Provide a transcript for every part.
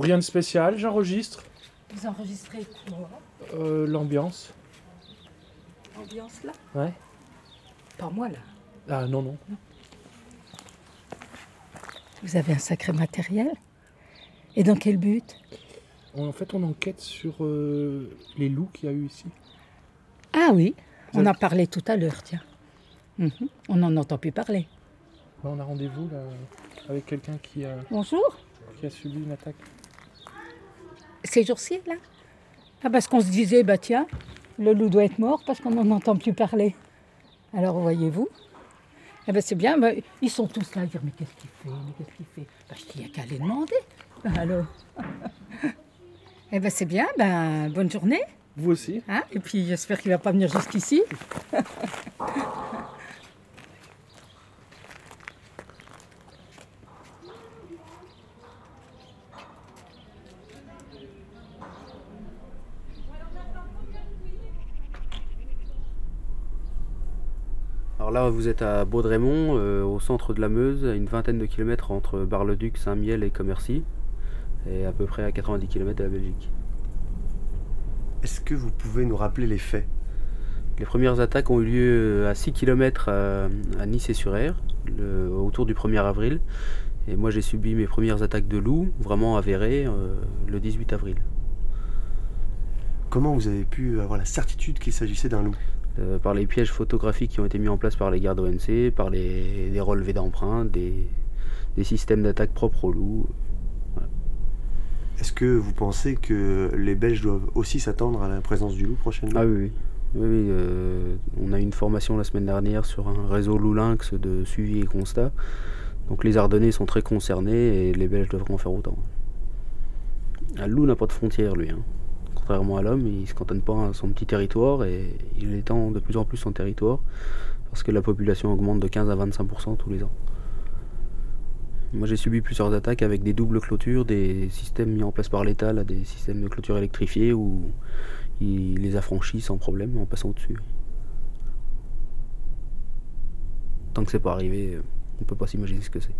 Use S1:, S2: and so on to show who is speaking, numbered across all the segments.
S1: Rien de spécial, j'enregistre.
S2: Vous enregistrez quoi
S1: Euh, L'ambiance.
S2: Ambiance là
S1: Ouais.
S2: Pas moi là.
S1: Ah non, non.
S2: Vous avez un sacré matériel Et dans quel but
S1: En fait, on enquête sur euh, les loups qu'il y a eu ici.
S2: Ah oui, on en parlait tout à l'heure, tiens. Mhm, On n'en entend plus parler.
S1: Là, on a rendez-vous avec quelqu'un qui a,
S2: Bonjour.
S1: qui a subi une attaque.
S2: Ces jours-ci, là? Ah, parce qu'on se disait, bah tiens, le loup doit être mort parce qu'on n'en entend plus parler. Alors, voyez-vous? Eh ben c'est bien, bah, ils sont tous là à dire, mais qu'est-ce qu'il fait? Mais qu'est-ce qu'il fait? Bah, Je dis, il n'y a qu'à les demander. Bah, alors Eh ben c'est bien, ben, bonne journée.
S1: Vous aussi
S2: hein, Et puis, j'espère qu'il ne va pas venir jusqu'ici.
S3: Alors là, vous êtes à Baudrémont, euh, au centre de la Meuse, à une vingtaine de kilomètres entre Bar-le-Duc, Saint-Miel et Commercy, et à peu près à 90 km de la Belgique.
S4: Est-ce que vous pouvez nous rappeler les faits?
S3: Les premières attaques ont eu lieu à 6 km à, à Nice et sur Air, le- autour du 1er avril. Et moi, j'ai subi mes premières attaques de loups, vraiment avérées, euh, le 18 avril.
S4: Comment vous avez pu avoir la certitude qu'il s'agissait d'un loup?
S3: Euh, par les pièges photographiques qui ont été mis en place par les gardes ONC, par les, les relevés d'empreintes, des, des systèmes d'attaque propres aux loups.
S4: Est-ce que vous pensez que les Belges doivent aussi s'attendre à la présence du loup prochainement?
S3: Ah oui, oui. Oui, oui, euh, on a eu une formation la semaine dernière sur un réseau loup lynx de suivi et constat. Donc les Ardennais sont très concernés et les Belges devraient en faire autant. Un loup n'a pas de frontières, lui. hein. Contrairement à l'homme, il ne se cantonne pas à son petit territoire et il étend de plus en plus son territoire parce que la population augmente de 15 à 25% tous les ans. Moi j'ai subi plusieurs attaques avec des doubles clôtures, des systèmes mis en place par l'État, des systèmes de clôture électrifiés où il les a franchis sans problème en passant au-dessus. Tant que c'est pas arrivé, on peut pas s'imaginer ce que c'est.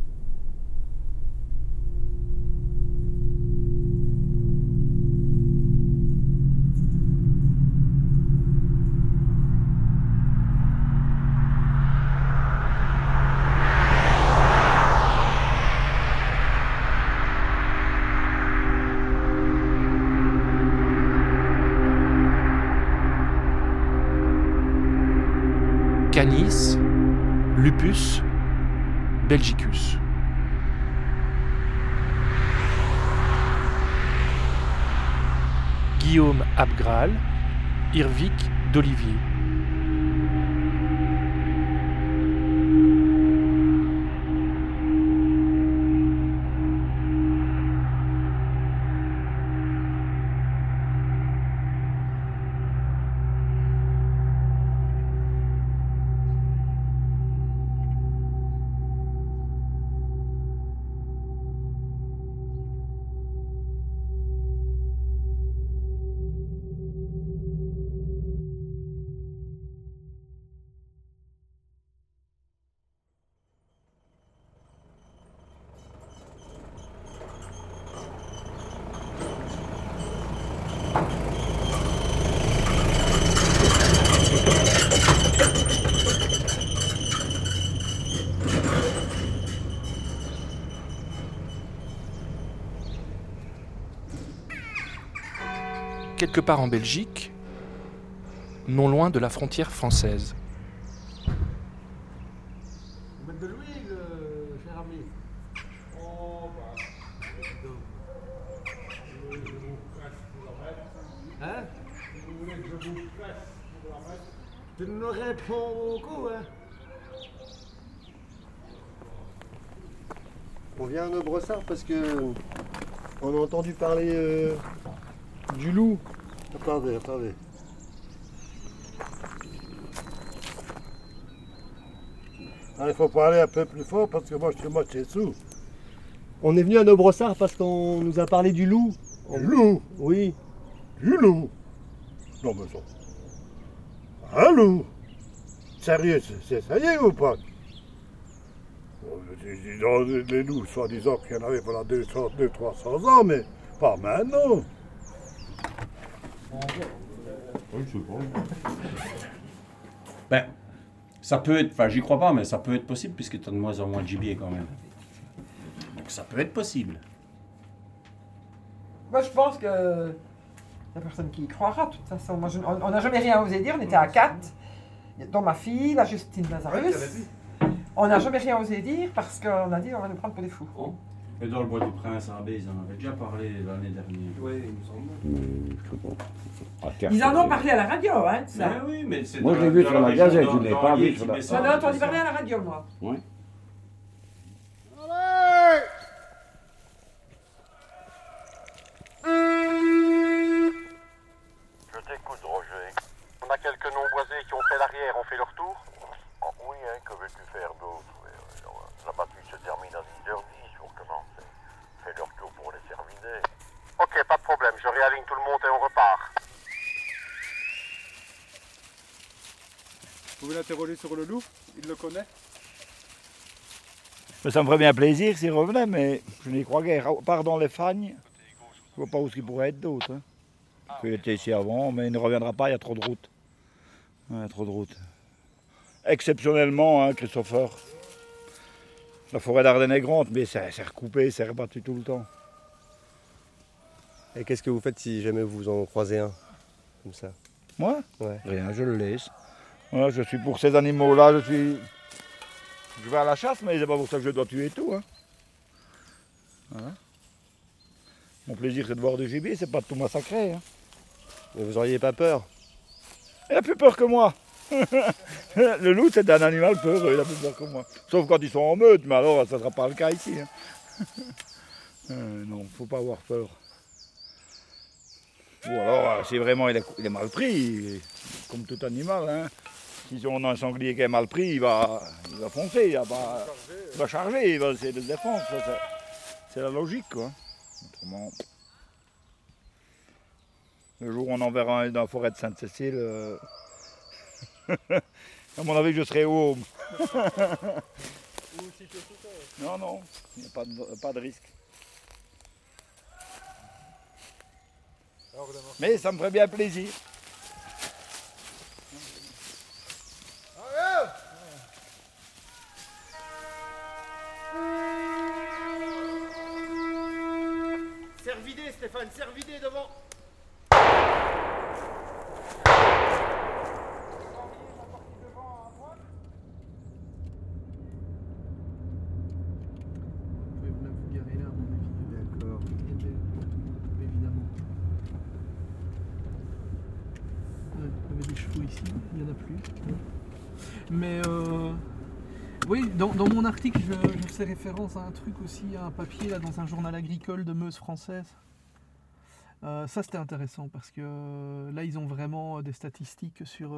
S1: Canis, Lupus, Belgicus. Guillaume Abgral, Irvik d'Olivier. Quelque part en Belgique, non loin de la frontière française.
S5: Hein Vous voulez que je vous pour la mettre Tu nous réponds beaucoup, hein
S4: On vient à nos parce que on a entendu parler euh, du loup. Attendez, attendez.
S5: Ah, Il faut parler un peu plus fort parce que moi je suis moitié sous.
S4: On est venu à nos brossards parce qu'on nous a parlé du loup.
S5: Du loup
S4: Oui.
S5: Du loup Non mais ça. Un loup Sérieux, c'est- ça y est ou pas? Les les loups, soi-disant qu'il y en avait pendant 200, 200, 300 ans, mais
S6: Pas maintenant.
S7: Oui, je sais pas. Ben, ça peut être, enfin j'y crois pas, mais ça peut être possible puisque tu as de moins en moins de gibier quand même. Donc ça peut être possible.
S8: Moi, je pense que la personne qui y croira, de toute façon. Moi, je- on on n'a jamais rien osé dire. On était à quatre, dont ma fille, la Justine Lazarus. On n'a jamais rien osé dire parce qu'on a dit on va nous prendre pour des fous.
S7: Et dans le bois du Prince à Abbé, ils en avaient déjà parlé l'année dernière.
S4: Oui, il me semble.
S6: Hmm, je sais pas. À terre,
S8: Ils en ont parlé à la radio, hein, de ça.
S7: Ben oui, mais c'est
S6: Moi, je l'ai
S7: la-
S6: vu
S7: dans
S6: sur la gazette, je l'ai pas vu sur la-
S8: J'en ai
S7: en
S8: entendu parler à la radio, moi.
S6: Ouais.
S9: Je t'écoute, Roger. On a quelques non-boisés qui ont fait l'arrière, ont fait leur tour Oh, Oui, hein, que veux-tu faire d'autre Oui, oui, alors, La battue se termine à 10h10 pour commencer. Fais leur tour pour les terminer. Ok, pas de problème, je réaligne tout le monde et on repart.
S10: Vous pouvez l'interroger sur le loup Il le connaît
S6: ça me ferait bien plaisir s'il revenait, mais je n'y crois guère. Dans les fagnes, je vois pas où il pourrait être d'autre. Hein. Il était ici avant, mais il ne reviendra pas, il y a trop de routes. Il y a trop de routes. Exceptionnellement, hein, Christopher. La forêt d'Ardennes est grande, mais c'est c'est recoupé, c'est rebattu tout le temps.
S4: Et qu'est-ce que vous faites si jamais vous en croisez un Comme ça?
S6: Moi?
S4: Ouais.
S6: Rien, je le laisse. Voilà, je suis pour ces animaux-là, je suis. Je vais à la chasse, mais c'est pas pour ça que je dois tuer tout. Hein. Voilà. Mon plaisir, c'est de voir du gibier, c'est pas de tout massacrer. Hein.
S4: Mais vous auriez pas peur?
S6: Il a plus peur que moi. le loup, c'est un animal peureux, il a plus peur que moi. Sauf quand ils sont en meute, mais alors ça ne sera pas le cas ici. hein. Euh, non, faut pas avoir peur. Ou alors, euh, si vraiment il est, il est mal pris, comme tout animal, hein. Si on a un sanglier qui est mal pris, il va, il va foncer, il va, pas- il va charger, il va essayer de se défendre. c'est- la logique, quoi. Autrement, le jour où on en verra un dans la forêt de Sainte-Cécile, euh, à mon avis, je serai au home. non, non, il n'y a pas de, pas de risque. Mais ça me ferait bien plaisir.
S1: Des chevaux ici, il n'y en a plus. Mais oui, dans, mon article, je, faisais référence à un truc aussi, à un papier là, dans un journal agricole de Meuse française. Euh, ça, c'était intéressant parce que euh, là, ils ont vraiment euh, des statistiques sur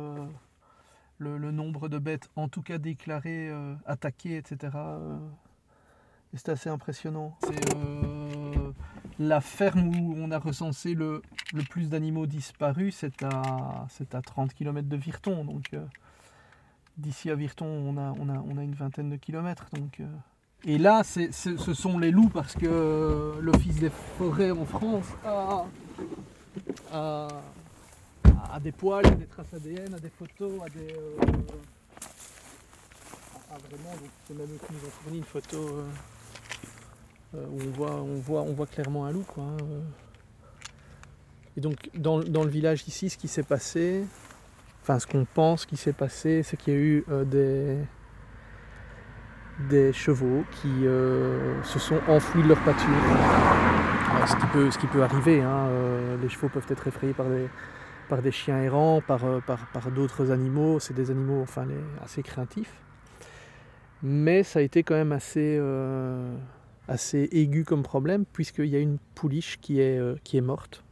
S1: le, nombre de bêtes, en tout cas déclarées, attaquées, etc. et c'était assez impressionnant. C'est la ferme où on a recensé le, plus d'animaux disparus, c'est à, c'est à 30 km de Virton. Donc d'ici à Virton, on a, une vingtaine de kilomètres. Et là, ce sont les loups parce que l'Office des forêts en France a, a, des poils, des traces ADN, a des photos, a des... euh, a vraiment, c'est même qui nous ont fourni une photo euh, euh, où on voit, on, voit, on voit clairement un loup. Quoi, hein, euh. Et donc dans, dans le village ici, ce qui s'est passé, enfin ce qu'on pense qui s'est passé, c'est qu'il y a eu des, des chevaux qui euh, se sont enfouis de leur pâture. Ce, qui peut, arriver, hein, euh, les chevaux peuvent être effrayés par des, chiens errants, par, euh, par, d'autres animaux, c'est des animaux assez craintifs. Mais ça a été quand même assez, aigu comme problème, puisqu'il y a une pouliche qui est, morte.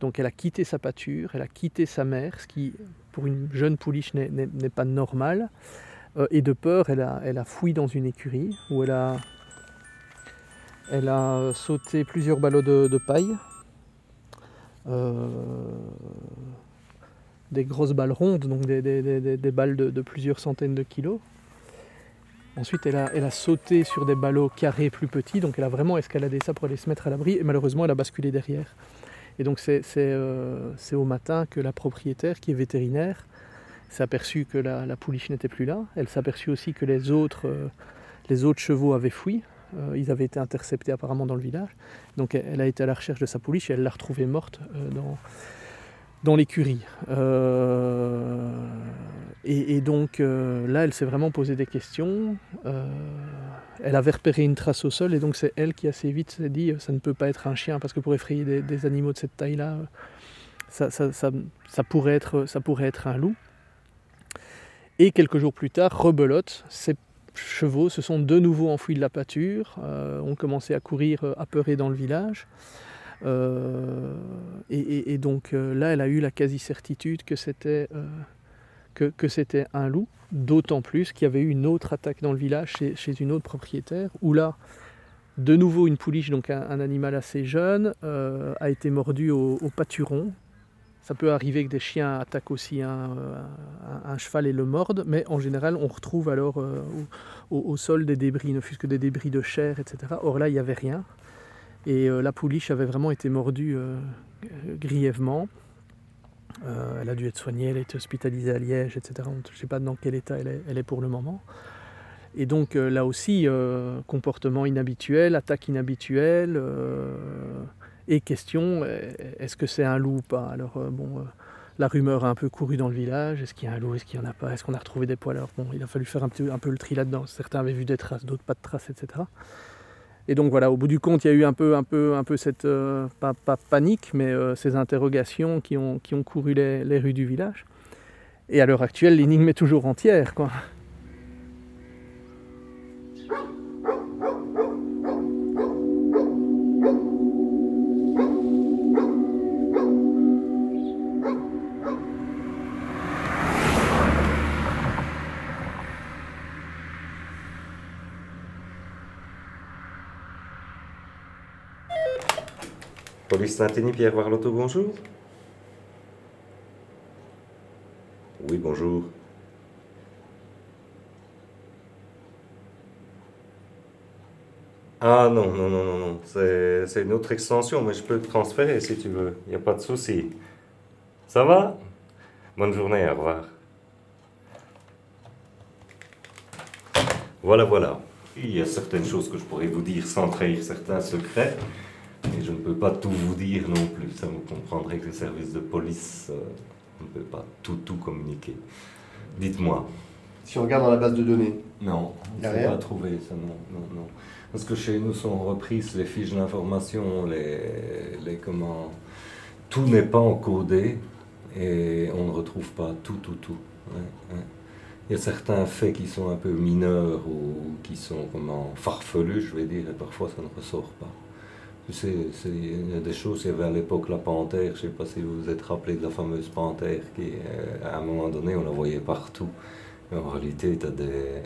S1: Donc elle a quitté sa pâture, elle a quitté sa mère, ce qui pour une jeune pouliche n'est pas normal. Euh, et de peur, elle a, fouillé dans une écurie où elle a, sauté plusieurs ballots de, paille, euh, des grosses balles rondes, donc des, balles de, plusieurs centaines de kilos. Ensuite, elle a, sauté sur des ballots carrés plus petits, donc elle a vraiment escaladé ça pour aller se mettre à l'abri, et malheureusement, elle a basculé derrière. Et donc, c'est euh, au matin que la propriétaire, qui est vétérinaire, s'est aperçue que la, pouliche n'était plus là. Elle s'est aperçue aussi que les autres, euh, chevaux avaient fui. Euh, ils avaient été interceptés apparemment dans le village. Donc, elle, a été à la recherche de sa pouliche et elle l'a retrouvée morte euh, dans, l'écurie. Et, donc là, elle s'est vraiment posé des questions. Elle avait repéré une trace au sol et donc c'est elle qui assez vite s'est dit ça ne peut pas être un chien parce que pour effrayer des, animaux de cette taille-là, ça pourrait être un loup. Et quelques jours plus tard, rebelote, ces chevaux se sont de nouveau enfouis de la pâture, euh, ont commencé à courir euh, apeurés dans le village. Euh, et, donc là, elle a eu la quasi-certitude que c'était que, que c'était un loup, d'autant plus qu'il y avait eu une autre attaque dans le village chez, une autre propriétaire, où là, de nouveau une pouliche, donc un, animal assez jeune, a été mordu au pâturon. Ça peut arriver que des chiens attaquent aussi un, un- cheval et le mordent, mais en général, on retrouve alors euh, au, sol des débris, ne fût-ce que des débris de chair, etc. Or là, il n'y avait rien. Et euh, la pouliche avait vraiment été mordue euh, euh, grièvement. Euh, elle a dû être soignée, elle a été hospitalisée à Liège, etc. Je ne sais pas dans quel état elle est, elle est pour le moment. Et donc euh, là aussi, euh, comportement inhabituel, attaque inhabituelle, euh, et question, euh, est-ce que c'est un loup ou pas? Alors euh, bon, euh, la rumeur a un peu couru dans le village, est-ce qu'il y a un loup, est-ce qu'il n'y en a pas, est-ce qu'on a retrouvé des poils? Alors bon, il a fallu faire un, petit- un peu le tri là-dedans. Certains avaient vu des traces, d'autres pas de traces, etc. Et donc voilà, au bout du compte, il y a eu un peu, un peu, un peu cette, pas, pas panique, mais ces interrogations qui ont, qui ont couru les, les rues du village. Et à l'heure actuelle, l'énigme est toujours entière. Quoi.
S11: Police Saint-Denis, Pierre Warlotto, bonjour. Oui, bonjour. Ah non, non, non, non, non. C'est c'est une autre extension, mais je peux te transférer si tu veux. Il n'y a pas de souci. Ça va? Bonne journée, au revoir. Voilà, voilà. Il y a certaines choses que je pourrais vous dire sans trahir certains secrets. Et je ne peux pas tout vous dire non plus. Ça, vous comprendrez que le service de police euh, ne peut pas tout, tout communiquer. Dites-moi.
S4: Si on regarde dans la base de données,
S11: Non, on ne pas trouvé ça, non, non, non. Parce que chez nous sont reprises les fiches d'information, les, les comment... Tout n'est pas encodé et on ne retrouve pas tout, tout, tout. Ouais, ouais. Il y a certains faits qui sont un peu mineurs ou qui sont comment farfelus, je vais dire, et parfois ça ne ressort pas. C'est- des choses, il y avait l'époque la panthère, je ne sais pas si vous vous êtes rappelé de la fameuse panthère qui, euh, à un moment donné, on la voyait partout. En réalité, tu as des,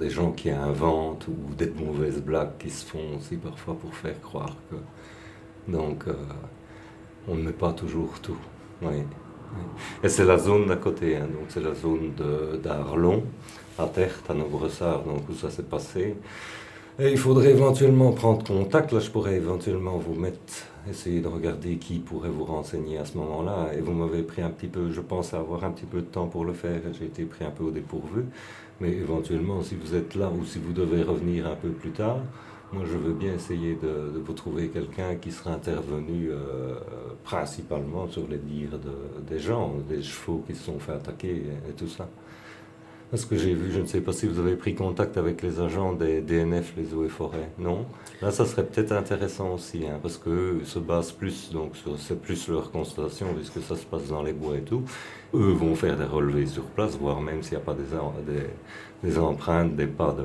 S11: des, gens qui inventent ou des mauvaises blagues qui se font aussi parfois pour faire croire que. Donc, euh, on ne met pas toujours tout. Et c'est la zone d'à côté, hein, donc c'est la zone d'Arlon, à Terre, à Nobressard, donc où ça s'est passé. Il faudrait éventuellement prendre contact. Là, je pourrais éventuellement vous mettre, essayer de regarder qui pourrait vous renseigner à ce moment-là. Et vous m'avez pris un petit peu, je pense avoir un petit peu de temps pour le faire. J'ai été pris un peu au dépourvu. Mais éventuellement, si vous êtes là ou si vous devez revenir un peu plus tard, moi, je veux bien essayer de, vous trouver quelqu'un qui sera intervenu euh, principalement sur les dires de- des gens, des chevaux qui se sont fait attaquer et, et tout ça. Parce que j'ai vu, je ne sais pas si vous avez pris contact avec les agents des DNF, les eaux et forêts, non Là, ça serait peut-être intéressant aussi, hein, parce qu'eux se basent plus, donc c'est plus leur constatation, puisque ça se passe dans les bois et tout. Eux vont faire des relevés sur place, voire même s'il n'y a pas des, em- des, des empreintes, des pas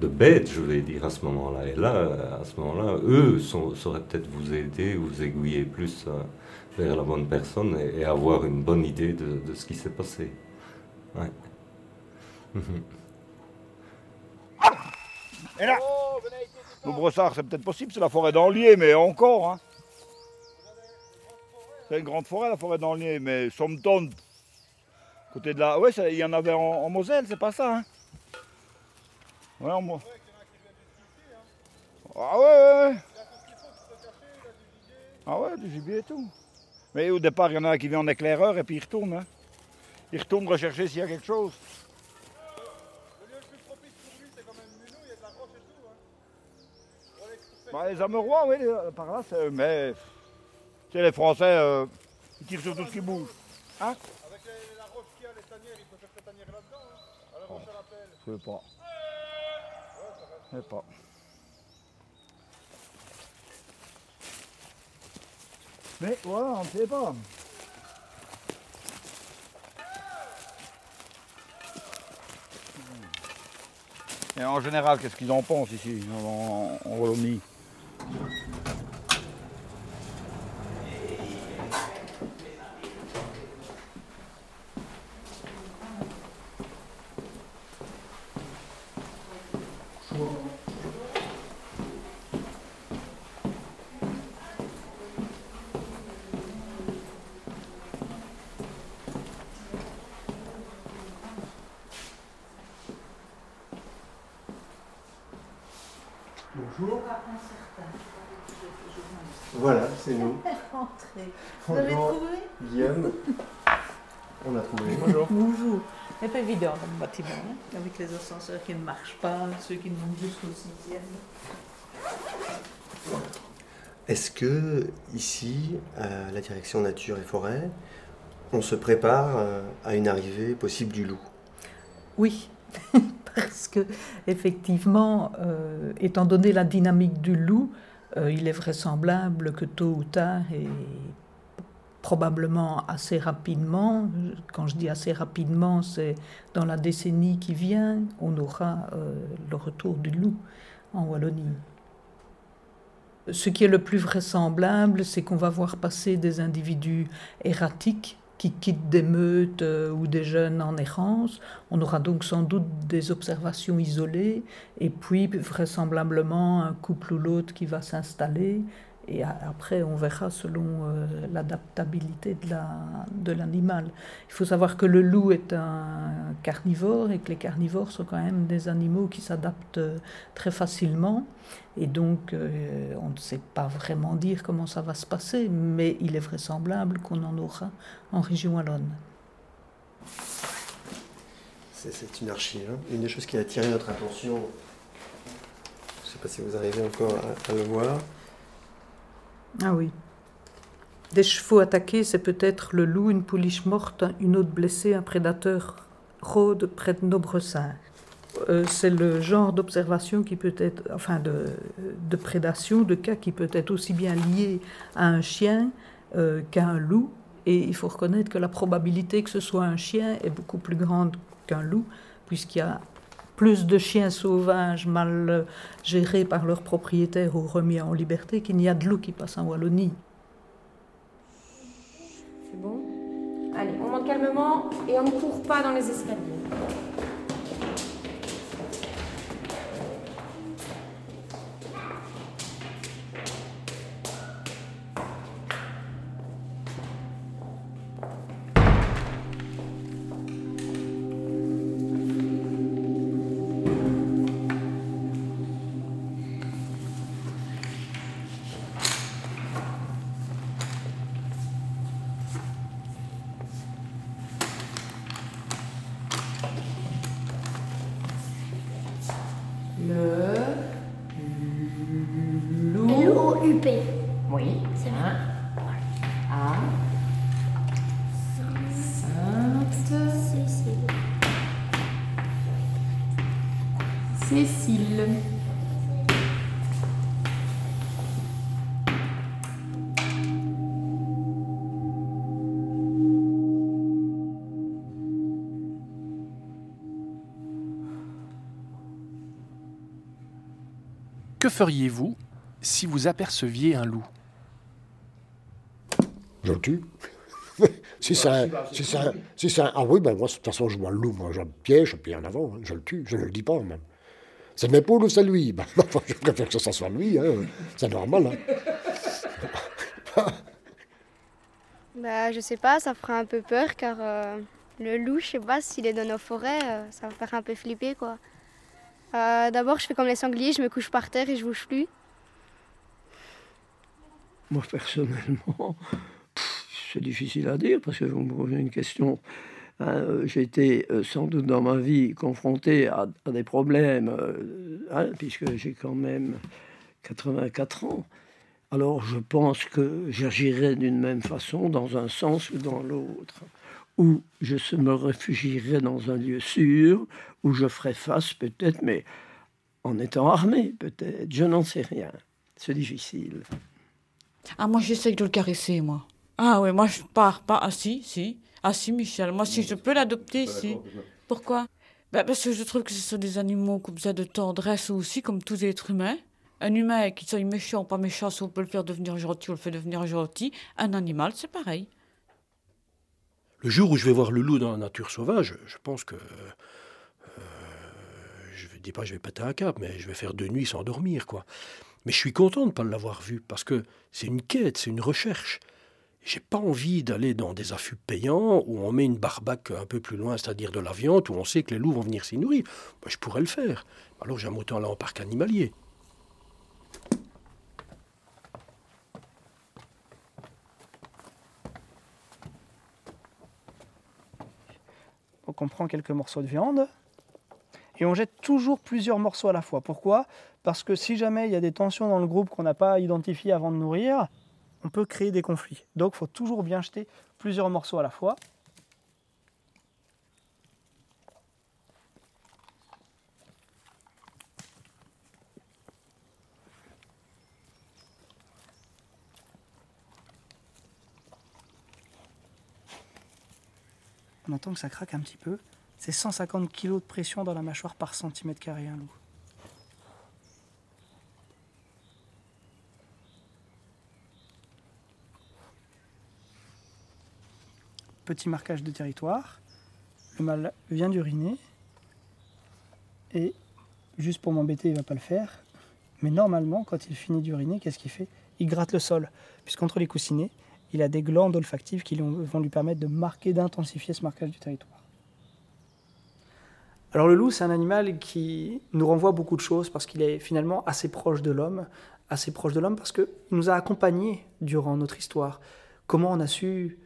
S11: de, bêtes, je vais dire, à ce moment-là. Et là, à ce moment-là, eux sauraient peut-être vous aider, vous aiguiller plus euh, vers la bonne personne et, avoir une bonne idée de, de ce qui s'est passé. Ouais.
S6: Et là Le brossard, c'est peut-être possible, c'est la forêt d'Anlier, mais encore. Hein. C'est une grande forêt, la forêt d'Anlier, mais Sompton, côté de la. Oui, il y en avait en, en Moselle, c'est pas ça. Hein. Ouais, moi. Ah ouais, ouais, ouais. Ah ouais, du gibier et tout. Mais au départ, il y en a qui vient en éclaireur et puis ils retournent. Hein. Ils retournent rechercher s'il y a quelque chose. Bah, les Amerois, oui, les- par là, c'est. Mais. Tu sais, les Français, euh, ils tirent sur tout ce qui bouge. Hein
S10: Avec les- la roche qu'il y a, les tanières, il peut faire ses tanières là-dedans. Hein. À la roche à la pelle.
S6: Je sais pas. Je sais pas. Mais voilà, on ne sait pas. Et en général, qu'est-ce qu'ils en pensent ici, en, en Wallonie?
S4: Thank
S12: you. Vous avez
S4: Bonjour,
S12: trouvé
S4: Guillaume. On a trouvé.
S12: Bonjour. C'est pas évident comme bâtiment, hein, avec les ascenseurs qui ne marchent pas, ceux qui montent jusqu'au sixième.
S4: Est-ce que ici, à la direction nature et forêt, on se prépare euh, à une arrivée possible du loup?
S12: Oui, parce que effectivement, euh, étant donné la dynamique du loup, euh, il est vraisemblable que tôt ou tard et probablement assez rapidement, quand je dis assez rapidement, c'est dans la décennie qui vient, on aura euh, le retour du loup en Wallonie. Ce qui est le plus vraisemblable, c'est qu'on va voir passer des individus erratiques qui quittent des meutes euh, ou des jeunes en errance. On aura donc sans doute des observations isolées et puis vraisemblablement un couple ou l'autre qui va s'installer. Et après, on verra selon euh, l'adaptabilité de la- de l'animal. Il faut savoir que le loup est un carnivore et que les carnivores sont quand même des animaux qui s'adaptent euh, très facilement. Et donc, euh, on ne sait pas vraiment dire comment ça va se passer, mais il est vraisemblable qu'on en aura en région wallonne.
S4: C'est une archive. hein. Une des choses qui a attiré notre attention, je ne sais pas si vous arrivez encore à le voir,
S12: Ah oui. Des chevaux attaqués, c'est peut-être le loup, une pouliche morte, une autre blessée, un prédateur rôde près de nos. Euh, c'est le genre d'observation qui peut être, enfin de, de prédation, de cas qui peut être aussi bien lié à un chien euh, qu'à un loup. Et il faut reconnaître que la probabilité que ce soit un chien est beaucoup plus grande qu'un loup, puisqu'il y a plus de chiens sauvages mal euh, gérés par leurs propriétaires ou remis en liberté qu'il n'y a de loups qui passent en Wallonie.
S13: C'est bon? Allez, on monte calmement et on ne court pas dans les escaliers.
S14: Que feriez-vous si vous aperceviez un loup?
S15: Je le tue. si c'est un, si c'est un- si c'est un- Ah oui, ben moi, de toute façon, je vois le loup, moi, je le piège, puis en avant, hein, je le tue, je ne le dis pas même. C'est mes poules ou c'est lui? Ben, Je préfère que ce soit lui, hein, c'est normal. Hein.
S16: Bah, je sais pas, ça fera un peu peur car euh, le loup, je sais pas, s'il est dans nos forêts, euh, ça va faire un peu flipper quoi. Euh, D'abord, je fais comme les sangliers, je me couche par terre et je bouge plus.
S17: Moi, personnellement, c'est difficile à dire parce que vous me posez une question. Euh, J'ai été euh, sans doute dans ma vie confronté à, des problèmes, hein, puisque j'ai quand même 84 ans. Alors je pense que j'agirais d'une même façon dans un sens ou dans l'autre. Ou je me réfugierais dans un lieu sûr, où je ferais face peut-être, mais en étant armé peut-être. Je n'en sais rien. C'est difficile.
S18: Ah, moi, j'essaye de le caresser, moi. Ah oui, moi, je pars pas. Ah si, si. Ah si, Michel. Moi, si je peux l'adopter, si. Pourquoi? Bah, Parce que je trouve que ce sont des animaux comme ça de tendresse aussi, comme tous les êtres humains. Un humain, qu'il soit méchant ou pas méchant, si on peut le faire devenir gentil, on le fait devenir gentil. Un animal, c'est pareil.
S19: Le jour où je vais voir le loup dans la nature sauvage, je pense que. euh, je ne dis pas je vais péter un cap, mais je vais faire deux nuits sans dormir, quoi. Mais je suis content de ne pas l'avoir vu, parce que c'est une quête, c'est une recherche. J'ai pas envie d'aller dans des affûts payants où on met une barbaque un peu plus loin, c'est-à-dire de la viande, où on sait que les loups vont venir s'y nourrir. Moi, je pourrais le faire. Alors j'aime autant aller en parc animalier.
S20: Donc on prend quelques morceaux de viande et on jette toujours plusieurs morceaux à la fois. Pourquoi? Parce que si jamais il y a des tensions dans le groupe qu'on n'a pas identifiées avant de nourrir, on peut créer des conflits. Donc il faut toujours bien jeter plusieurs morceaux à la fois. On entend que ça craque un petit peu. C'est 150 kg de pression dans la mâchoire par centimètre carré, un loup. Petit marquage de territoire. Le mâle vient d'uriner. Et juste pour m'embêter, il va pas le faire. Mais normalement, quand il finit d'uriner, qu'est-ce qu'il fait? Il gratte le sol. Puisqu'entre les coussinets, il a des glandes olfactives qui vont lui permettre de marquer, d'intensifier ce marquage du territoire. Alors le loup, c'est un animal qui nous renvoie beaucoup de choses parce qu'il est finalement assez proche de l'homme, assez proche de l'homme parce qu'il nous a accompagnés durant notre histoire. Comment on a su,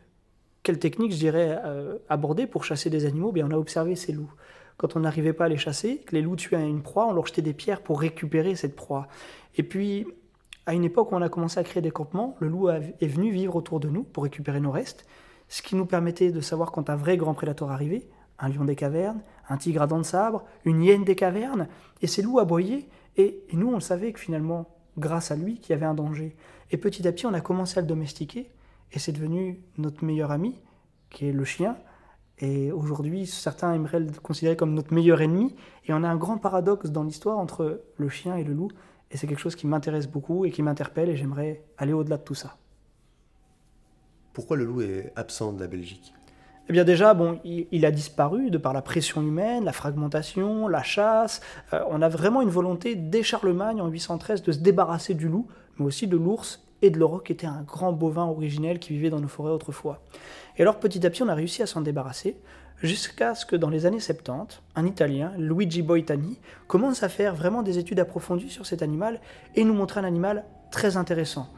S20: quelle technique, je dirais, euh, aborder pour chasser des animaux? Bien, on a observé ces loups. Quand on n'arrivait pas à les chasser, que les loups tuaient une proie, on leur jetait des pierres pour récupérer cette proie. Et puis, à une époque où on a commencé à créer des campements, le loup est venu vivre autour de nous pour récupérer nos restes, ce qui nous permettait de savoir quand un vrai grand prédateur arrivait, un lion des cavernes, un tigre à dents de sabre, une hyène des cavernes, et ces loups aboyaient, et, nous on savait que finalement, grâce à lui, qu'il y avait un danger. Et petit à petit, on a commencé à le domestiquer, et c'est devenu notre meilleur ami, qui est le chien, et aujourd'hui, certains aimeraient le considérer comme notre meilleur ennemi, et on a un grand paradoxe dans l'histoire entre le chien et le loup, et c'est quelque chose qui m'intéresse beaucoup et qui m'interpelle, et j'aimerais aller au-delà de tout ça.
S4: Pourquoi le loup est absent de la Belgique?
S20: Eh bien déjà, bon, il, il a disparu de par la pression humaine, la fragmentation, la chasse. Euh, on a vraiment une volonté dès Charlemagne en 813 de se débarrasser du loup, mais aussi de l'ours et de l'auroch qui était un grand bovin originel qui vivait dans nos forêts autrefois. Et alors petit à petit, on a réussi à s'en débarrasser jusqu'à ce que dans les années 70, un Italien, Luigi Boitani, commence à faire vraiment des études approfondies sur cet animal et nous montrer un animal très intéressant.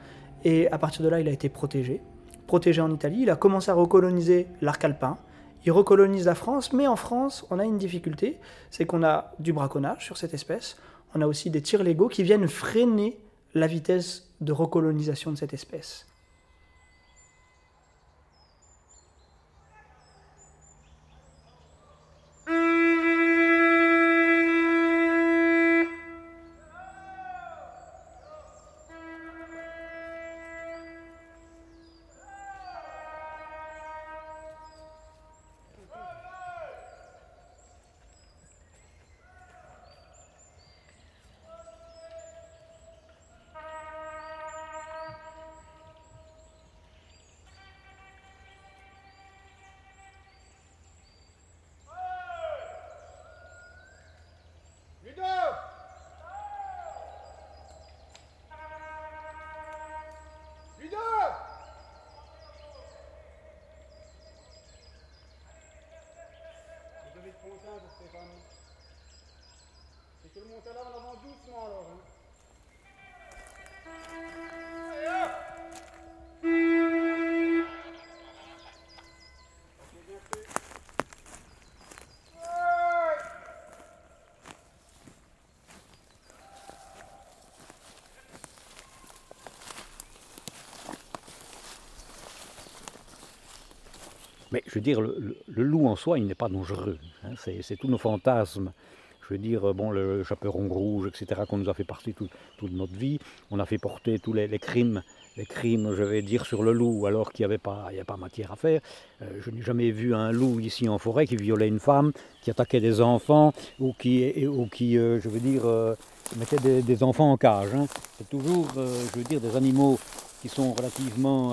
S20: Et à partir de là, il a été protégé. Protégé en Italie, il a commencé à recoloniser l'arc alpin. Il recolonise la France, mais en France, on a une difficulté, c'est qu'on a du braconnage sur cette espèce. On a aussi des tirs légaux qui viennent freiner la vitesse de recolonisation de cette espèce.
S21: Mais je veux dire, le, loup en soi, il n'est pas dangereux. hein. C'est tous nos fantasmes. Je veux dire, euh, bon, le chaperon rouge, etc., qu'on nous a fait porter tout- toute notre vie. On a fait porter tous les, crimes, les crimes, je vais dire, sur le loup, alors qu'il n'y avait pas, pas matière à faire. Euh, je n'ai jamais vu un loup ici en forêt qui violait une femme, qui attaquait des enfants, ou qui, ou qui euh, je veux dire, mettait des, enfants en cage. hein. C'est toujours, je veux dire, des animaux qui sont relativement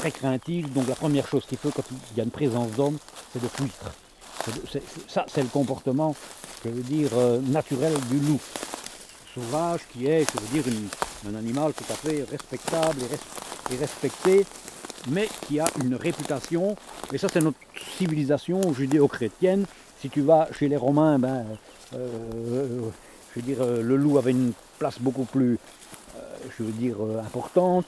S21: très craintifs. Donc la première chose qu'il faut quand il y a une présence d'homme, c'est de fuir. Ça, c'est le comportement, je veux dire, euh, naturel du loup sauvage, qui est, je veux dire, un animal tout à fait respectable et, res- et respecté, mais qui a une réputation. Et ça, c'est notre civilisation judéo-chrétienne. Si tu vas chez les Romains, ben, euh, je veux dire, euh, le loup avait une place beaucoup plus, euh, je veux dire, euh, importante.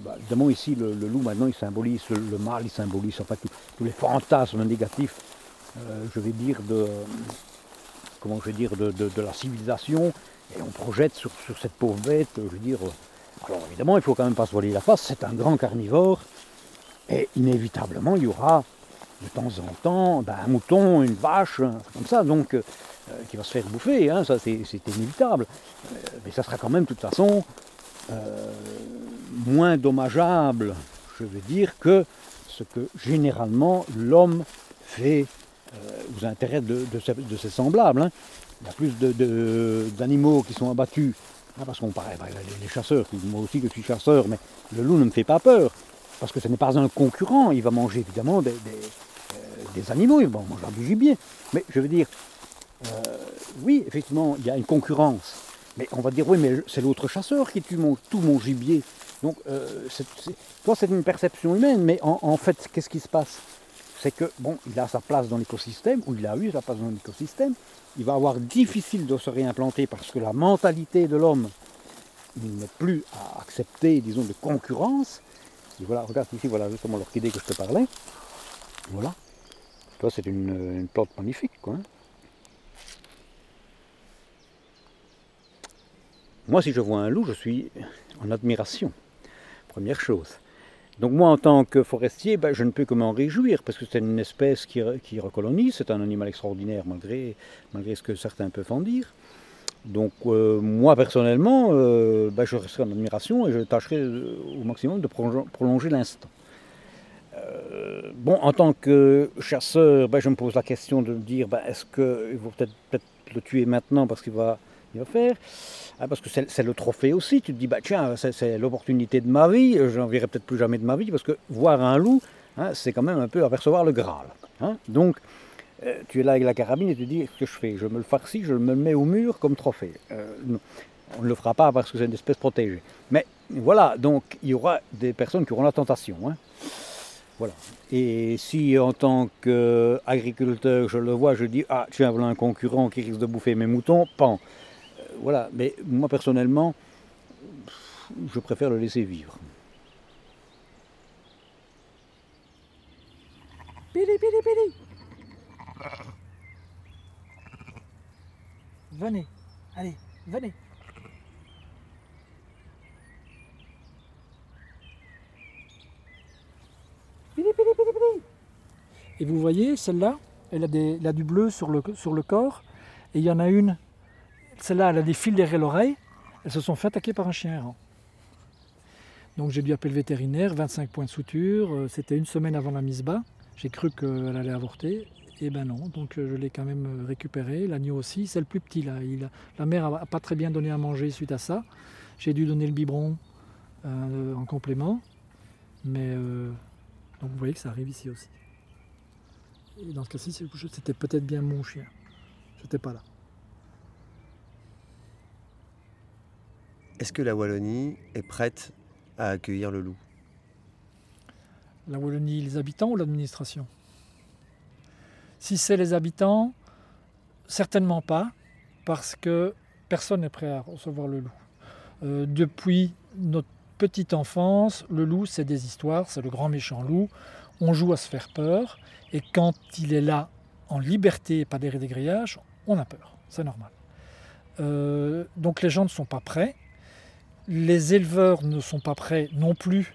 S21: Bah, évidemment, ici, le, loup, maintenant, il symbolise le, mal, il symbolise enfin, tous- les fantasmes négatifs, euh, je vais dire, de, comment je vais dire, de, la civilisation. Et on projette sur, cette pauvre bête, je veux dire. euh, Alors, évidemment, il faut quand même pas se voiler la face, c'est un grand carnivore. Et inévitablement, il y aura de temps en temps ben, un mouton, une vache, comme ça, donc, euh, qui va se faire bouffer, hein, c'est inévitable. Mais ça sera quand même, de toute façon, euh, moins dommageable, je veux dire, que ce que généralement l'homme fait euh, aux intérêts de, ses, semblables. hein. Il y a plus d'animaux qui sont abattus, hein, parce qu'on paraît, bah, les, chasseurs, moi aussi je suis chasseur, mais le loup ne me fait pas peur, parce que ce n'est pas un concurrent, il va manger évidemment des, des, euh, animaux, il va manger du gibier. Mais je veux dire, oui, effectivement, il y a une concurrence. Mais on va dire, oui, mais c'est l'autre chasseur qui tue mon- tout mon gibier. Donc, euh, c'est- c'est- toi, c'est une perception humaine, mais en, fait, qu'est-ce qui se passe? C'est que, bon, il a sa place dans l'écosystème, ou il a eu sa place dans l'écosystème, il va avoir difficile de se réimplanter parce que la mentalité de l'homme n'est plus à accepter, disons, de concurrence. Et voilà, regarde ici, voilà justement l'orchidée que je te parlais. Voilà. Toi, c'est une, une plante magnifique, quoi. hein. Moi, si je vois un loup, je suis en admiration. Première chose. Donc moi, en tant que forestier, ben, je ne peux que m'en réjouir, parce que c'est une espèce qui, re- qui recolonise, c'est un animal extraordinaire, malgré, malgré ce que certains peuvent en dire. Donc euh, moi, personnellement, euh, ben, je resterai en admiration et je tâcherai euh, au maximum de prolon- prolonger l'instant. Bon, en tant que chasseur, ben, je me pose la question de me dire, est-ce qu'il faut peut-être peut le tuer maintenant parce qu'il va, faire ah, Parce que c'est le trophée aussi. Tu te dis, bah, tiens, c'est- l'opportunité de ma vie, je n'en verrai peut-être plus jamais de ma vie, parce que voir un loup, hein, c'est quand même un peu apercevoir le Graal. hein. Donc, euh, tu es là avec la carabine et tu te dis, qu'est-ce que je fais? Je me le farcis, je me le mets au mur comme trophée. Euh. On ne le fera pas parce que c'est une espèce protégée. Mais voilà, donc il y aura des personnes qui auront la tentation. hein. Voilà. Et si en tant qu'agriculteur je le vois, je dis ah tiens voilà un concurrent qui risque de bouffer mes moutons, pan. Voilà. Mais moi personnellement, je préfère le laisser vivre.
S2: Pili, pili, pili. Venez, allez, venez. Et vous voyez, celle-là, elle, elle a du bleu sur le, sur le corps. Et il y en a une, celle-là, elle a des fils derrière l'oreille. Elles se sont fait attaquer par un chien errant. Donc j'ai dû appeler le vétérinaire, 25 points de suture. euh, C'était une semaine avant la mise bas. J'ai cru qu'elle allait avorter. Et ben non, donc euh, je l'ai quand même euh, récupéré. L'agneau aussi, c'est le plus petit là. La mère n'a pas très bien donné à manger suite à ça. J'ai dû donner le biberon en complément. Mais donc vous voyez que ça arrive ici aussi. Et dans ce cas-ci, c'était peut-être bien mon chien. J'étais pas là.
S4: Est-ce que la Wallonie est prête à accueillir le loup?
S2: La Wallonie, les habitants ou l'administration? Si c'est les habitants, certainement pas.
S22: parce que personne n'est prêt à recevoir le loup. Euh, depuis notre petite enfance, le loup, c'est des histoires, c'est le grand méchant loup. On joue à se faire peur, et quand il est là en liberté, pas derrière des grillages, on a peur. C'est normal. Euh, donc les gens ne sont pas prêts. Les éleveurs ne sont pas prêts non plus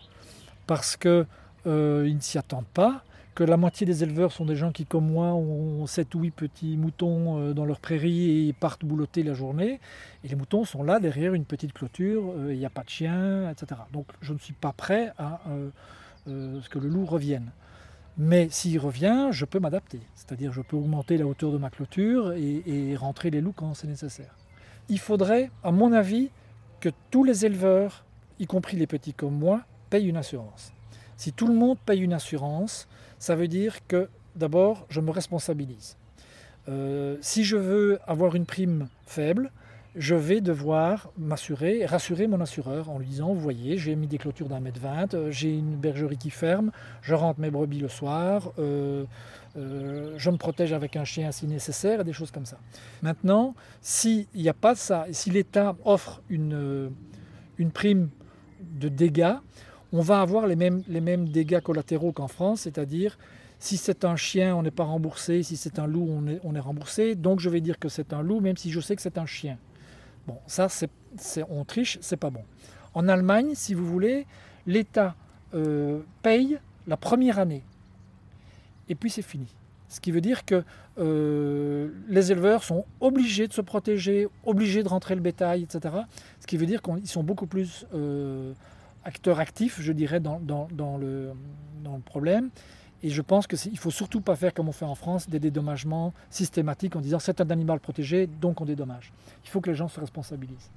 S22: parce qu'ils euh, ne s'y attendent pas. Que la moitié des éleveurs sont des gens qui, comme moi, ont 7 ou 8 petits moutons euh, dans leur prairie et partent boulotter la journée. Et les moutons sont là derrière une petite clôture, il n'y a pas de chien, etc. Donc je ne suis pas prêt à ce que le loup revienne. Mais s'il revient, je peux m'adapter. C'est-à-dire je peux augmenter la hauteur de ma clôture et rentrer les loups quand c'est nécessaire. Il faudrait, à mon avis, que tous les éleveurs, y compris les petits comme moi, payent une assurance. Si tout le monde paye une assurance, ça veut dire que d'abord, je me responsabilise. Euh, si je veux avoir une prime faible, je vais devoir m'assurer, rassurer mon assureur en lui disant, vous voyez, j'ai mis des clôtures d'un mètre vingt, euh, j'ai une bergerie qui ferme, je rentre mes brebis le soir, euh, euh, je me protège avec un chien si nécessaire, et des choses comme ça. Maintenant, s'il n'y a pas ça, si l'État offre une, prime de dégâts, on va avoir les mêmes, dégâts collatéraux qu'en France, c'est-à-dire si c'est un chien, on n'est pas remboursé, si c'est un loup, on est remboursé, donc je vais dire que c'est un loup, même si je sais que c'est un chien. Ça, c'est, on triche, c'est pas bon. En Allemagne, si vous voulez, l'État euh, paye la première année. Et puis c'est fini. Ce qui veut dire que euh, les éleveurs sont obligés de se protéger, obligés de rentrer le bétail, etc. Ce qui veut dire qu'ils sont beaucoup plus euh, acteurs actifs, je dirais, dans le problème. Et je pense qu'il ne faut surtout pas faire comme on fait en France, des dédommagements systématiques en disant c'est un animal protégé, donc on dédommage. Il faut que les gens se responsabilisent.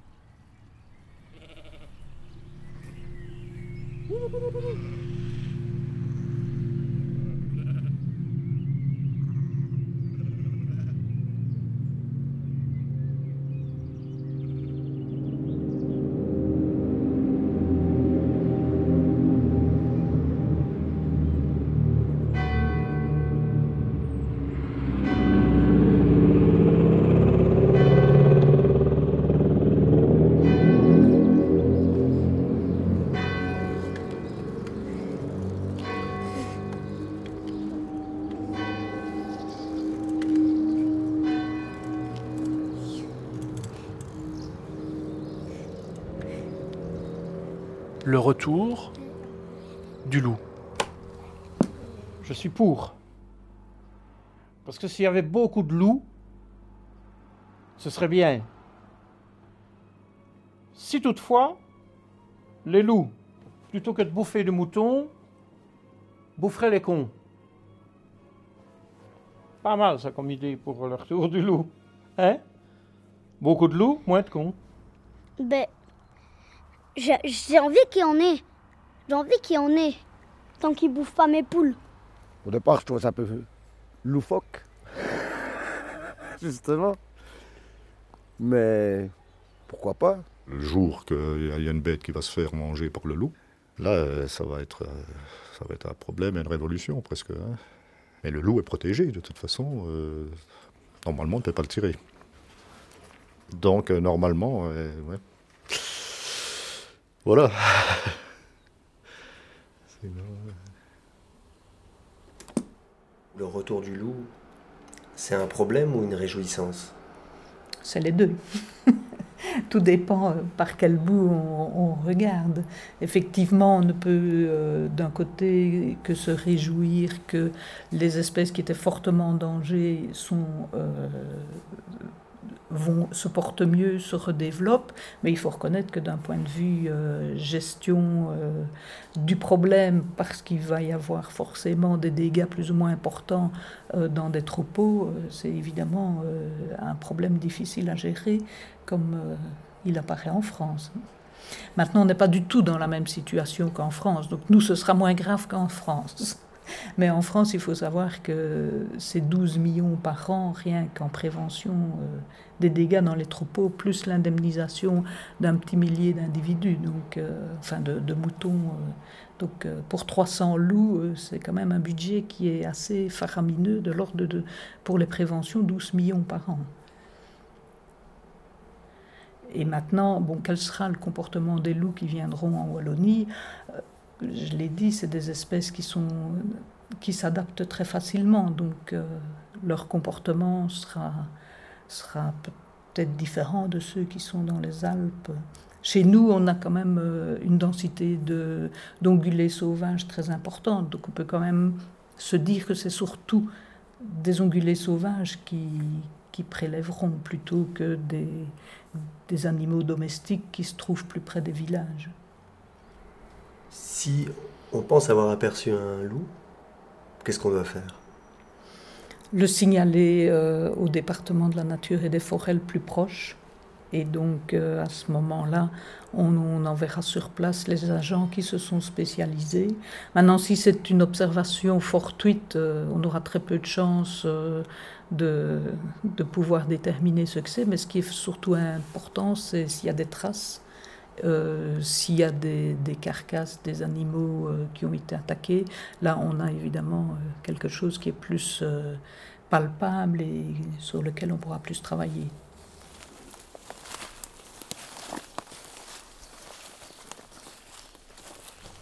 S19: Pour. Parce que s'il y avait beaucoup de loups, ce serait bien. Si toutefois, les loups, plutôt que de bouffer des moutons, boufferaient les cons. Pas mal ça comme idée pour le retour du loup. Hein? Beaucoup de loups, moins de cons.
S16: Ben, j'ai envie qu'il y en ait. J'ai envie qu'il y en ait. Tant qu'il bouffe pas mes poules.
S5: Au départ, je trouve ça un peu loufoque. Justement. Mais pourquoi pas?
S23: Le jour qu'il y a une bête qui va se faire manger par le loup, là, euh, ça va être, euh, ça va être un problème et une révolution presque. Hein. Mais le loup est protégé de toute façon. Euh, normalement, on ne peut pas le tirer. Donc, normalement. Voilà.
S4: Le retour du loup, c'est un problème ou une réjouissance?
S12: C'est les deux. Tout dépend euh, par quel bout on, regarde. Effectivement, on ne peut euh, d'un côté que se réjouir que les espèces qui étaient fortement en danger sont euh, vont, se portent mieux, se redéveloppent, mais il faut reconnaître que d'un point de vue euh, gestion euh, du problème, parce qu'il va y avoir forcément des dégâts plus ou moins importants euh, dans des troupeaux, c'est évidemment un problème difficile à gérer, comme il apparaît en France. Maintenant, on n'est pas du tout dans la même situation qu'en France, donc nous, ce sera moins grave qu'en France. Mais en France, il faut savoir que c'est 12 millions par an, rien qu'en prévention euh, des dégâts dans les troupeaux, plus l'indemnisation d'un petit millier d'individus, donc, euh, enfin de, moutons. Euh. donc pour 300 loups, c'est quand même un budget qui est assez faramineux, de l'ordre de, pour les préventions, 12 millions par an. Et maintenant, bon, quel sera le comportement des loups qui viendront en Wallonie? Je l'ai dit, c'est des espèces qui sont qui s'adaptent très facilement, donc euh, leur comportement sera sera peut-être différent de ceux qui sont dans les Alpes. Chez nous, on a quand même euh, une densité de d'ongulés sauvages très importante, donc on peut quand même se dire que c'est surtout des ongulés sauvages qui, qui prélèveront plutôt que des animaux domestiques qui se trouvent plus près des villages.
S4: Si on pense avoir aperçu un loup, qu'est-ce qu'on doit faire?
S12: Le signaler euh, au département de la nature et des forêts le plus proche. Et donc euh, à ce moment-là, on, enverra sur place les agents qui se sont spécialisés. Maintenant, si c'est une observation fortuite, euh, on aura très peu de chances de, de pouvoir déterminer ce que c'est. Mais ce qui est surtout important, c'est s'il y a des traces, euh, s'il y a des, carcasses des animaux euh, qui ont été attaqués. Là, on a évidemment euh, quelque chose qui est plus palpable et sur lequel on pourra plus travailler.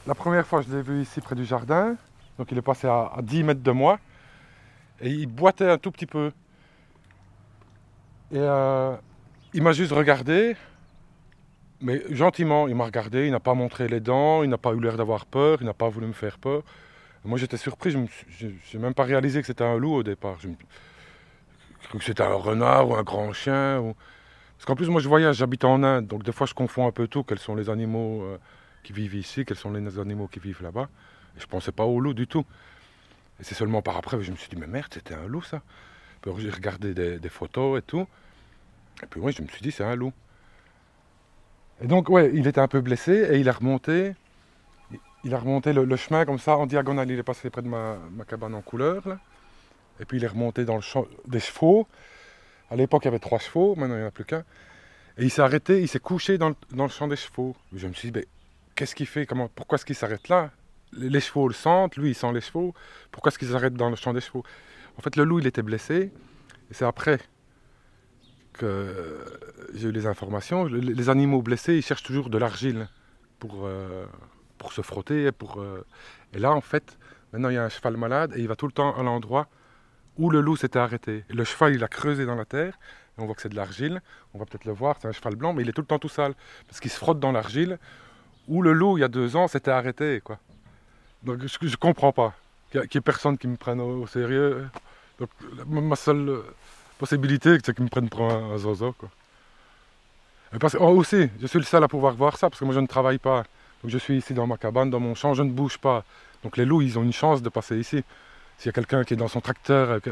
S10: La première fois, je l'ai vu ici près du jardin. Donc il est passé à, à 10 mètres de moi. Et il boitait un tout petit peu. Et il m'a juste regardé. Mais gentiment, il m'a regardé. Il n'a pas montré les dents. Il n'a pas eu l'air d'avoir peur. Il n'a pas voulu me faire peur. Moi j'étais surpris. Je n'ai même pas réalisé que c'était un loup au départ. Que c'était un renard ou un grand chien. Parce qu'en plus, moi je voyage, j'habite en Inde. Donc des fois je confonds un peu tout. Quels sont les animaux euh, qui vivent ici Quels sont les animaux qui vivent là-bas je pensais pas au loup du tout. Et c'est seulement par après que je me suis dit, mais merde, c'était un loup ça. J'ai regardé des, des photos et tout. Et puis oui, je me suis dit, c'est un loup. Et donc, ouais, il était un peu blessé et il a remonté. Il a remonté le, chemin comme ça, en diagonale. Il est passé près de ma, cabane en couleur. Et puis il est remonté dans le champ des chevaux. À l'époque, il y avait trois chevaux, maintenant il n'y en a plus qu'un. Et il s'est arrêté, il s'est couché dans le, champ des chevaux. Je me suis dit, mais qu'est-ce qu'il fait? Comment, Pourquoi est-ce qu'il s'arrête là? Les, les chevaux le sentent, lui il sent les chevaux. Pourquoi est-ce qu'il s'arrête dans le champ des chevaux? En fait, le loup, il était blessé. Et c'est après euh, j'ai eu les informations. Le- Les animaux blessés, ils cherchent toujours de l'argile pour, euh, pour se frotter. Pour, euh, Et là, en fait, maintenant, il y a un cheval malade et il va tout le temps à l'endroit où le loup s'était arrêté. Le cheval, il a creusé dans la terre. On voit que c'est de l'argile. On va peut-être le voir, c'est un cheval blanc, mais il est tout le temps tout sale. Parce qu'il se frotte dans l'argile où le loup, il y a deux ans, s'était arrêté. Quoi. Donc je ne comprends pas qu'il n'y ait personne qui me prenne au, sérieux. Donc ma seule euh, possibilité, c'est qu'ils me prennent pour un, un zozo. Quoi. Et parce, oh, aussi, je suis le seul à pouvoir voir ça, parce que moi je ne travaille pas. Donc je suis ici dans ma cabane, dans mon champ, je ne bouge pas. Donc les loups, ils ont une chance de passer ici. S'il y a quelqu'un qui est dans son tracteur, euh, que-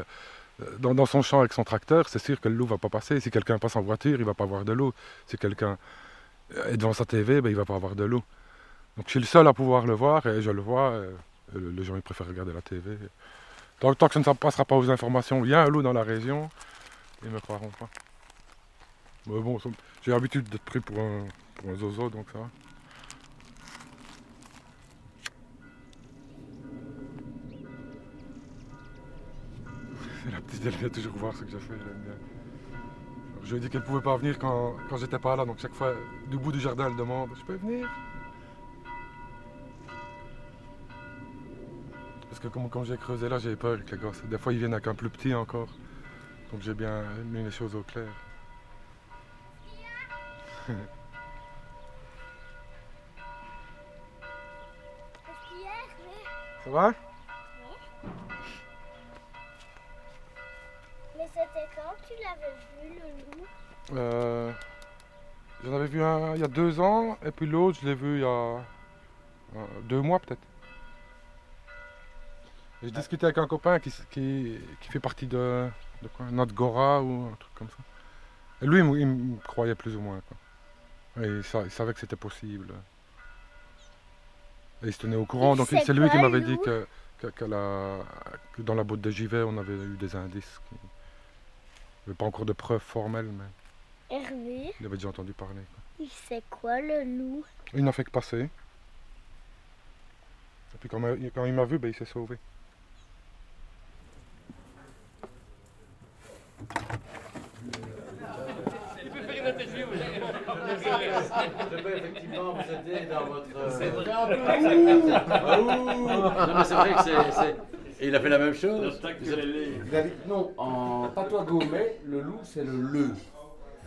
S10: euh, dans, son champ avec son tracteur, c'est sûr que le loup va pas passer. Si quelqu'un passe en voiture, il va pas voir de loup. Si quelqu'un est devant sa TV, ben, il va pas avoir de loup. Donc je suis le seul à pouvoir le voir et je le vois. euh, et le- les gens ils préfèrent regarder la TV. Tant, tant que ça ne passera pas aux informations, il y a un loup dans la région, ne me croiront pas. Mais bon, j'ai l'habitude d'être pris pour un, pour un zozo, donc ça va. La petite, elle vient toujours voir ce que je fais, je l'aime bien. Je lui ai dit qu'elle pouvait pas venir quand, quand j'étais pas là, donc chaque fois, du bout du jardin, elle demande Je peux venir? Parce que comme, comme j'ai creusé là, j'ai peur avec les gosses. Des fois, ils viennent avec un plus petit encore. Donc j'ai bien mis les choses au clair. Ça va?
S16: Mais c'était quand tu l'avais vu, le loup?
S10: Euh, J'en avais vu un il y a deux ans, et puis l'autre, je l'ai vu il y a euh, deux mois peut-être. J'ai discuté avec un copain qui, qui, qui fait partie de, de quoi, ou un truc comme ça. Et lui, il me- croyait plus ou moins. Quoi. Et il, sa- il savait que c'était possible. Et il se tenait au courant. Donc
S16: c'est
S10: lui qui m'avait dit que, que, que la- que dans la botte de Givet, on avait eu des indices. qui- Il n'y avait pas encore de preuves formelles, mais
S16: Hervé,
S10: il avait déjà entendu parler. quoi.
S16: il sait quoi, le loup?
S10: Il n'a fait que passer. Et puis quand il m'a vu, ben, il s'est sauvé.
S5: Il peut faire une
S24: Je peux effectivement vous aider dans votre.
S5: C'est vrai.
S24: Ah, ouh. Non, mais c'est vrai que c'est- c'est. Et il a fait la même chose. Avez- Non, en patois gourmet, le loup c'est le le.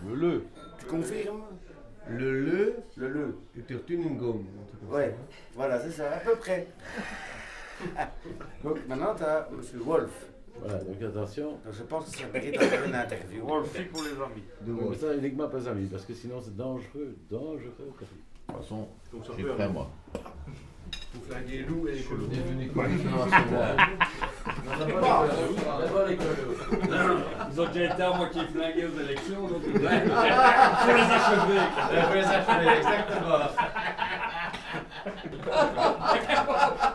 S24: Le le.
S4: Tu confirmes
S24: Le le.
S4: Le le.
S24: Et tu retournes une gomme. un.
S4: Ouais, voilà, c'est ça, à peu près. Donc maintenant, tu as M. Wolf.
S24: Voilà, donc attention.
S4: Donc je pense que ça mérite encore une interview.
S5: Wolfie pour les amis.
S24: Donc ça, uniquement pas amis, parce que sinon c'est dangereux, dangereux. De toute
S25: façon,
S24: je
S25: j'ai prêt, moi.
S24: Pour flinguer les loups et les colos. Pas- D'abord les colos.
S5: Ils ont déjà été à moitié flingués aux élections, donc il faut les achever.
S24: Il faut les achever, exactement.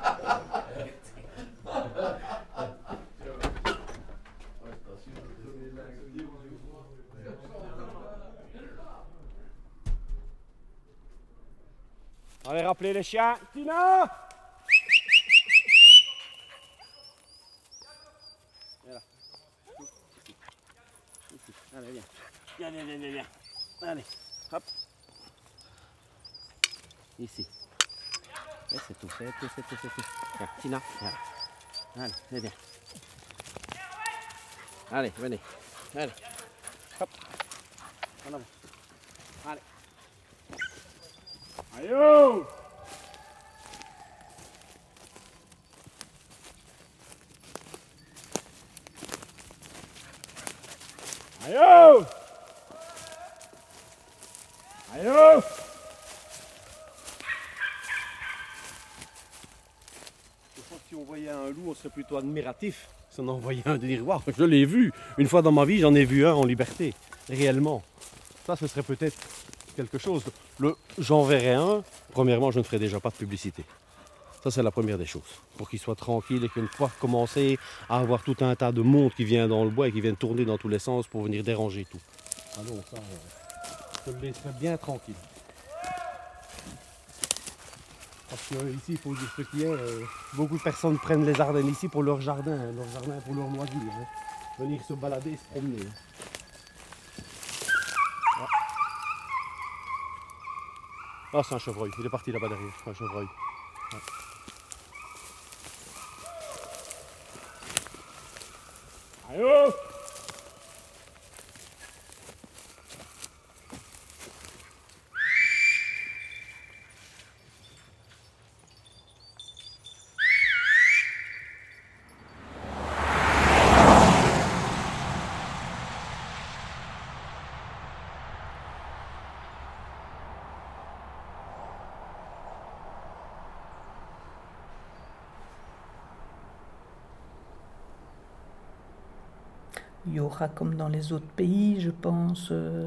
S5: Allez, rappelez les chiens. Tina Voilà. Allez, viens. Viens, viens, viens, viens. Allez, hop. Ici. C'est tout, c'est tout, c'est tout, c'est tout. Viens, Tina, viens. Allez, viens, viens. Allez, venez. Allez. Hop. En avant. Allez. Allez, oh Allez, oh Allez, oh
S26: Si on voyait un loup, on serait plutôt admiratif. Si on en voyait un, de dire je l'ai vu. Une fois dans ma vie, j'en ai vu un en liberté, réellement. Ça, ce serait peut-être quelque chose. Le j'en verrai un, premièrement, je ne ferai déjà pas de publicité. Ça, c'est la première des choses. Pour qu'il soit tranquille et qu'une fois commencer à avoir tout un tas de monde qui vient dans le bois et qui viennent tourner dans tous les sens pour venir déranger tout. Ah non, ça, euh, je le laisserai bien tranquille. Parce qu'ici, il faut dire ce qui est, euh, beaucoup de personnes prennent les Ardennes ici pour leur jardin, hein, leur jardin pour leur loisir. hein. Venir se balader et se promener. hein. Ah, c'est un chevreuil, il est parti là-bas derrière, un chevreuil. Ouais.
S12: Aura, comme dans les autres pays, je pense, euh,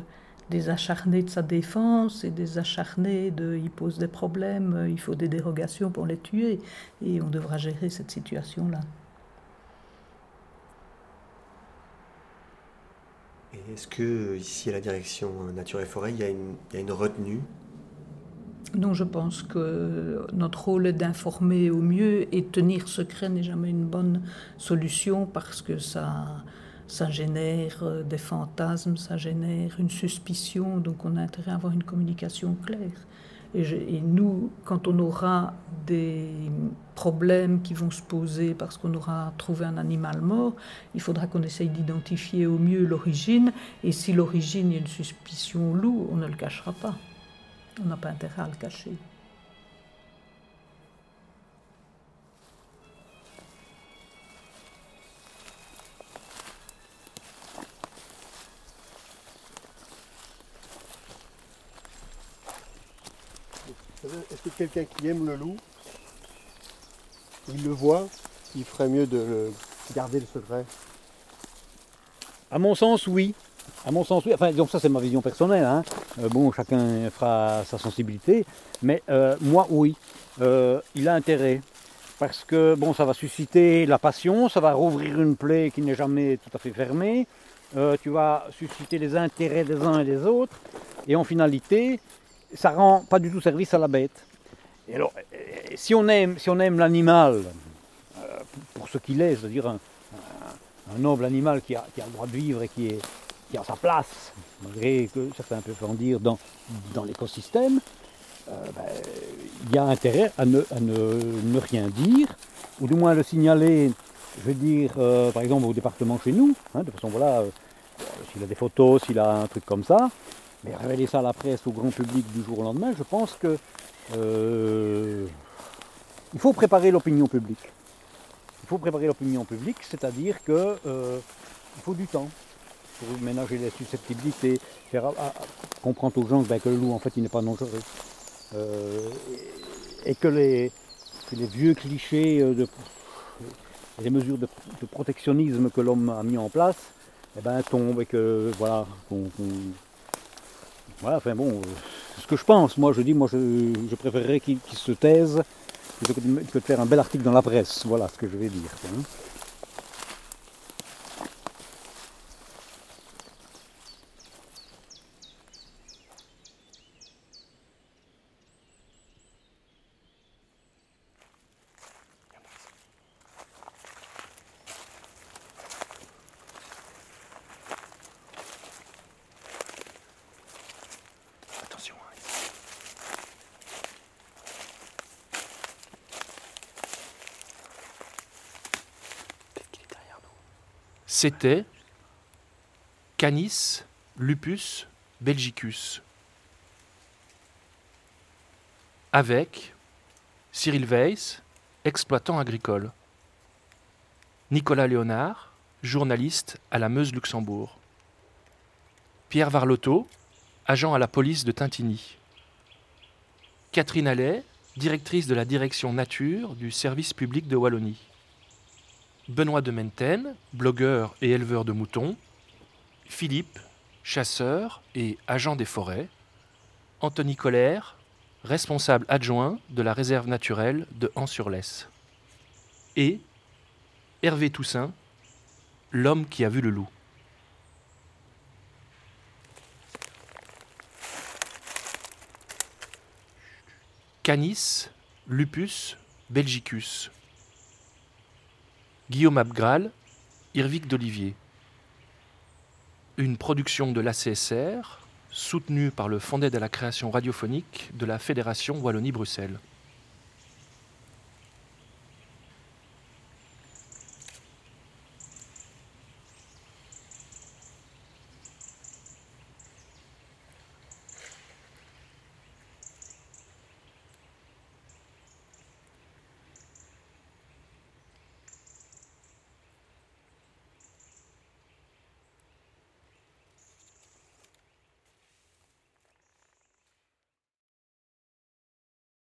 S12: des acharnés de sa défense et des acharnés de il pose des problèmes, euh, il faut des dérogations pour les tuer. Et on devra gérer cette situation-là.
S4: Et est-ce que ici à la direction Nature et Forêt, il y a une, il y a une retenue?
S12: Non, je pense que notre rôle est d'informer au mieux et tenir secret n'est jamais une bonne solution parce que ça, ça génère euh, des fantasmes, ça génère une suspicion, donc on a intérêt à avoir une communication claire. Et, nous, quand on aura des problèmes qui vont se poser parce qu'on aura trouvé un animal mort, il faudra qu'on essaye d'identifier au mieux l'origine. Et si l'origine, a une suspicion loup, on ne le cachera pas. On n'a pas intérêt à le cacher.
S27: Quelqu'un qui aime le loup, il le voit, il ferait mieux de le garder le secret
S21: À mon sens, oui. À mon sens, oui. Enfin, donc ça, c'est ma vision personnelle. hein. Euh, bon, chacun fera sa sensibilité. Mais euh, moi, oui. Euh, il a intérêt. Parce que, bon, ça va susciter la passion, ça va rouvrir une plaie qui n'est jamais tout à fait fermée. Tu vas susciter les intérêts des uns et des autres. Et en finalité, ça rend pas du tout service à la bête. Et alors, euh, si on aime, si on aime l'animal, euh, pour ce qu'il est, c'est-à-dire un, noble animal qui a, le droit de vivre et qui est, qui a sa place, malgré que certains peuvent en dire, dans, dans l'écosystème, euh, ben, il y a intérêt à, ne, à ne, ne rien dire, ou du moins le signaler, je veux dire, euh, par exemple au département chez nous, hein, de façon voilà, euh, s'il a des photos, s'il a un truc comme ça, mais révéler ça à la presse, au grand public du jour au lendemain, je pense que euh, il faut préparer l'opinion publique. Il faut préparer l'opinion publique, c'est-à-dire que euh, faut du temps pour ménager les susceptibilités, faire comprendre aux gens ben, que le loup en fait il n'est pas dangereux. Euh, et, que les, vieux clichés de les mesures de, protectionnisme que l'homme a mis en place eh ben, tombent et que voilà qu'on- voilà, enfin bon, euh, c'est ce que je pense. Moi, je dis, moi, je, préférerais qu'ils se taisent plutôt que faire un bel article dans la presse. Voilà ce que je vais dire.
S14: hein. C'était Canis lupus belgicus. Avec Cyril Weiss, exploitant agricole. Nicolas Léonard, journaliste à la Meuse-Luxembourg. Pierre Varlotto, agent à la police de Tintigny. Catherine Allais, directrice de la direction nature du service public de Wallonie. Benoît de Menten, blogueur et éleveur de moutons. Philippe, chasseur et agent des forêts. Anthony Colère, responsable adjoint de la réserve naturelle de Ans-sur-Lesse. Et Hervé Toussaint, l'homme qui a vu le loup. Canis lupus belgicus. Guillaume Abgral, Irvic d'Olivier. Une production de l'ACSR, soutenue par le Fonds d'aide à la création radiophonique de la Fédération Wallonie-Bruxelles.